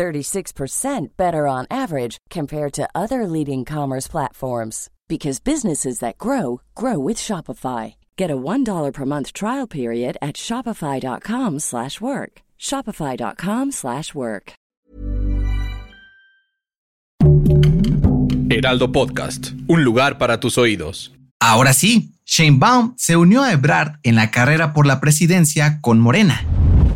36% better on average compared to other leading commerce platforms because businesses that grow grow with Shopify. Get a $1 per month trial period at shopify.com/work. shopify.com/work. Heraldo Podcast, un lugar para tus oídos. Ahora sí, Shane Baum se unió a Ebrard en la carrera por la presidencia con Morena.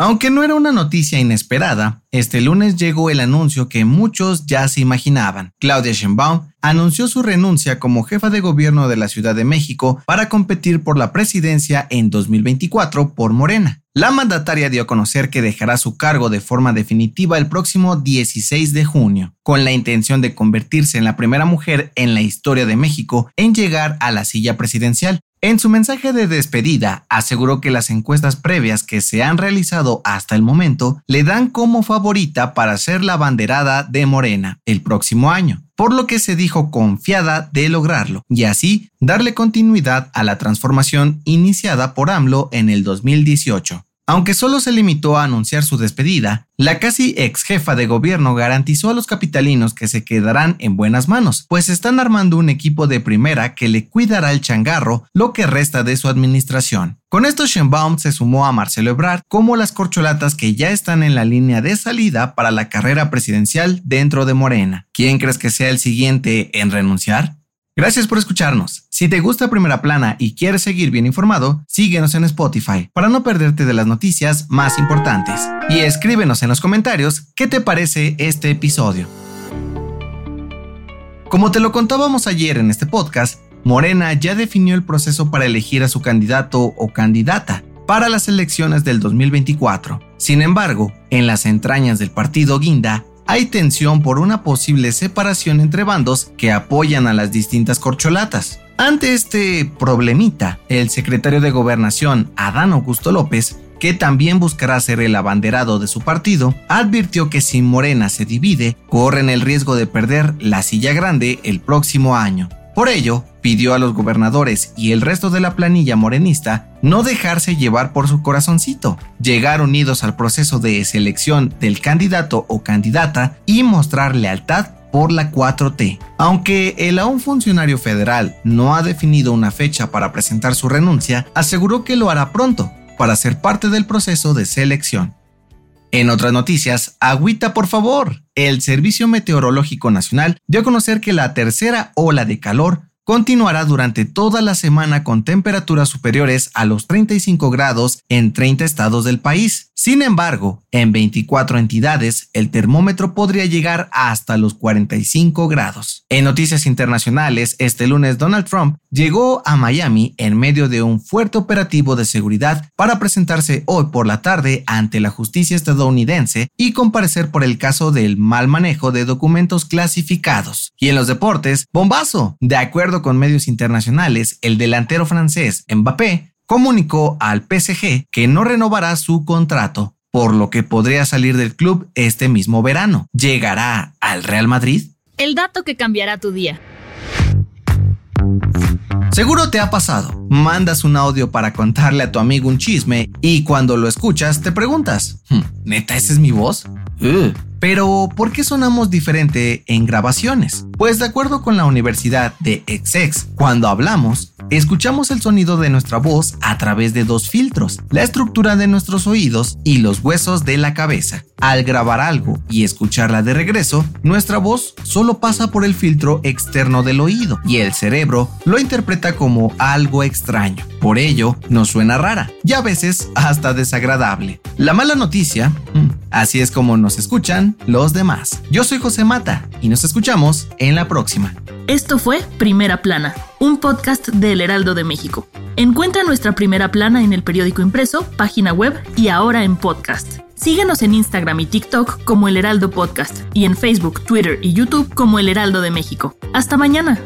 Aunque no era una noticia inesperada, este lunes llegó el anuncio que muchos ya se imaginaban. Claudia Sheinbaum anunció su renuncia como jefa de gobierno de la Ciudad de México para competir por la presidencia en 2024 por Morena. La mandataria dio a conocer que dejará su cargo de forma definitiva el próximo 16 de junio, con la intención de convertirse en la primera mujer en la historia de México en llegar a la silla presidencial. En su mensaje de despedida, aseguró que las encuestas previas que se han realizado hasta el momento le dan como favorita para ser la banderada de Morena el próximo año, por lo que se dijo confiada de lograrlo y así darle continuidad a la transformación iniciada por AMLO en el 2018. Aunque solo se limitó a anunciar su despedida, la casi ex jefa de gobierno garantizó a los capitalinos que se quedarán en buenas manos, pues están armando un equipo de primera que le cuidará el changarro lo que resta de su administración. Con esto Schönbaum se sumó a Marcelo Ebrard como las corcholatas que ya están en la línea de salida para la carrera presidencial dentro de Morena. ¿Quién crees que sea el siguiente en renunciar? Gracias por escucharnos. Si te gusta Primera Plana y quieres seguir bien informado, síguenos en Spotify para no perderte de las noticias más importantes. Y escríbenos en los comentarios qué te parece este episodio. Como te lo contábamos ayer en este podcast, Morena ya definió el proceso para elegir a su candidato o candidata para las elecciones del 2024. Sin embargo, en las entrañas del partido Guinda hay tensión por una posible separación entre bandos que apoyan a las distintas corcholatas. Ante este problemita, el secretario de Gobernación, Adán Augusto López, que también buscará ser el abanderado de su partido, advirtió que si Morena se divide, corren el riesgo de perder la silla grande el próximo año. Por ello, pidió a los gobernadores y el resto de la planilla morenista no dejarse llevar por su corazoncito, llegar unidos al proceso de selección del candidato o candidata y mostrar lealtad por la 4T. Aunque el aún funcionario federal no ha definido una fecha para presentar su renuncia, aseguró que lo hará pronto para ser parte del proceso de selección. En otras noticias, agüita por favor. El Servicio Meteorológico Nacional dio a conocer que la tercera ola de calor continuará durante toda la semana con temperaturas superiores a los 35 grados en 30 estados del país. Sin embargo, en 24 entidades el termómetro podría llegar hasta los 45 grados. En noticias internacionales, este lunes Donald Trump llegó a Miami en medio de un fuerte operativo de seguridad para presentarse hoy por la tarde ante la justicia estadounidense y comparecer por el caso del mal manejo de documentos clasificados. Y en los deportes, bombazo. De acuerdo con medios internacionales, el delantero francés Mbappé comunicó al PSG que no renovará su contrato, por lo que podría salir del club este mismo verano. ¿Llegará al Real Madrid? El dato que cambiará tu día. Seguro te ha pasado. Mandas un audio para contarle a tu amigo un chisme y cuando lo escuchas te preguntas, hmm, ¿neta esa es mi voz? Pero, ¿por qué sonamos diferente en grabaciones? Pues de acuerdo con la Universidad de Essex, cuando hablamos, escuchamos el sonido de nuestra voz a través de dos filtros, la estructura de nuestros oídos y los huesos de la cabeza. Al grabar algo y escucharla de regreso, nuestra voz solo pasa por el filtro externo del oído y el cerebro lo interpreta como algo extraño. Por ello, nos suena rara y a veces hasta desagradable. La mala noticia, así es como nos escuchan los demás. Yo soy José Mata y nos escuchamos en la próxima. Esto fue Primera Plana, un podcast del Heraldo de México. Encuentra nuestra primera plana en el periódico impreso, página web y ahora en podcast. Síguenos en Instagram y TikTok como El Heraldo Podcast y en Facebook, Twitter y YouTube como El Heraldo de México. Hasta mañana.